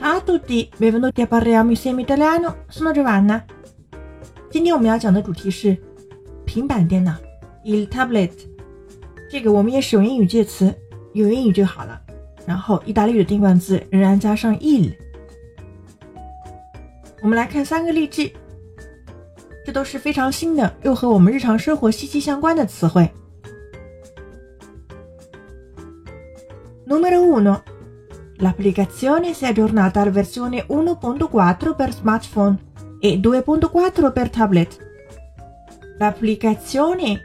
Ciao a tutti, benvenuti a parliamo insieme italiano. Sono Giovanna。今天我们要讲的主题是平板电脑，il tablet。这个我们也使用英语介词，有英语就好了。然后意大利语的定冠字仍然加上 il。我们来看三个例句，这都是非常新的，又和我们日常生活息息相关的词汇。Numero uno. L'applicazione si è aggiornata alla versione 1.4 per smartphone e 2.4 per tablet. L'applicazione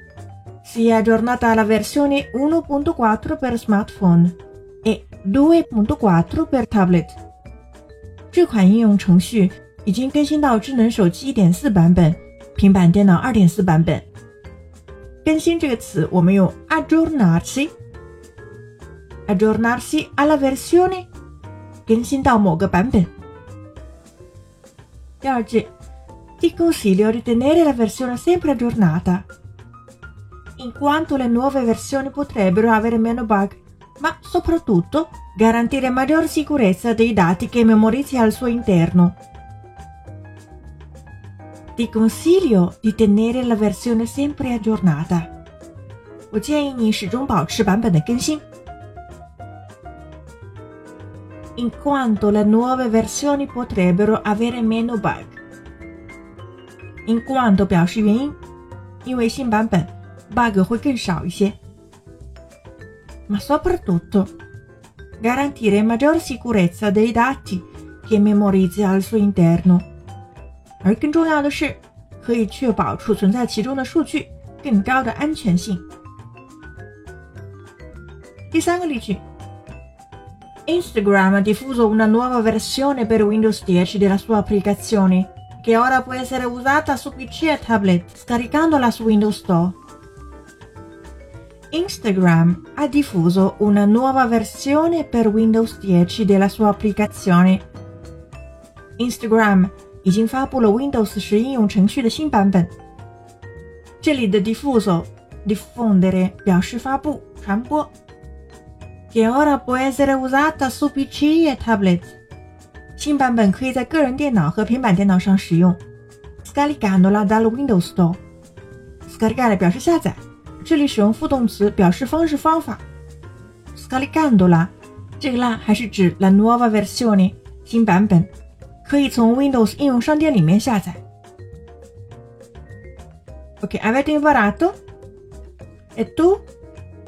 si è aggiornata alla versione 1.4 per smartphone e 2.4 per tablet. 这款应用程序已经更新到智能手机1.4版本，平板电脑2.4版本。更新这个词，我们用 aggiornarsi。 aggiornarsi alla versione 更新到某个版本。第二句，ti consiglio di tenere la versione sempre aggiornata, in quanto le nuove versioni potrebbero avere meno bug, ma soprattutto garantire maggior sicurezza dei dati che memorizzi al suo interno. Ti consiglio di tenere la versione sempre aggiornata. 我建议你始终保持版本的更新。 in quanto le nuove versioni potrebbero avere meno bug. In quanto 表示原因，因为新版本 bug 会更少一些。Ma soprattutto garantire maggior sicurezza dei dati che memorizzi al suo interno。而更重要的是，可以确保储存在其中的数据更高的安全性。第三个例句。 Instagram ha diffuso una nuova versione per Windows 10 della sua applicazione, che ora può essere usata su PC e tablet scaricandola su Windows Store. Instagram ha diffuso una nuova versione per Windows 10 della sua applicazione. Instagram 已经发布了 Windows 10应用程序的新版本。这里的 diffuso diffondere 表示发布、传播。 che ora può essere usata su PC e tablet。新版本可以在个人电脑和平板电脑上使用。Scaricandola dal Windows Store。Scaricare 表示下载，这里使用副动词表示方式方法。Scaricandola，这个啦还是指 la nuova versione 新版本，可以从 Windows 应用商店里面下载。Ok, avete imparato? E tu?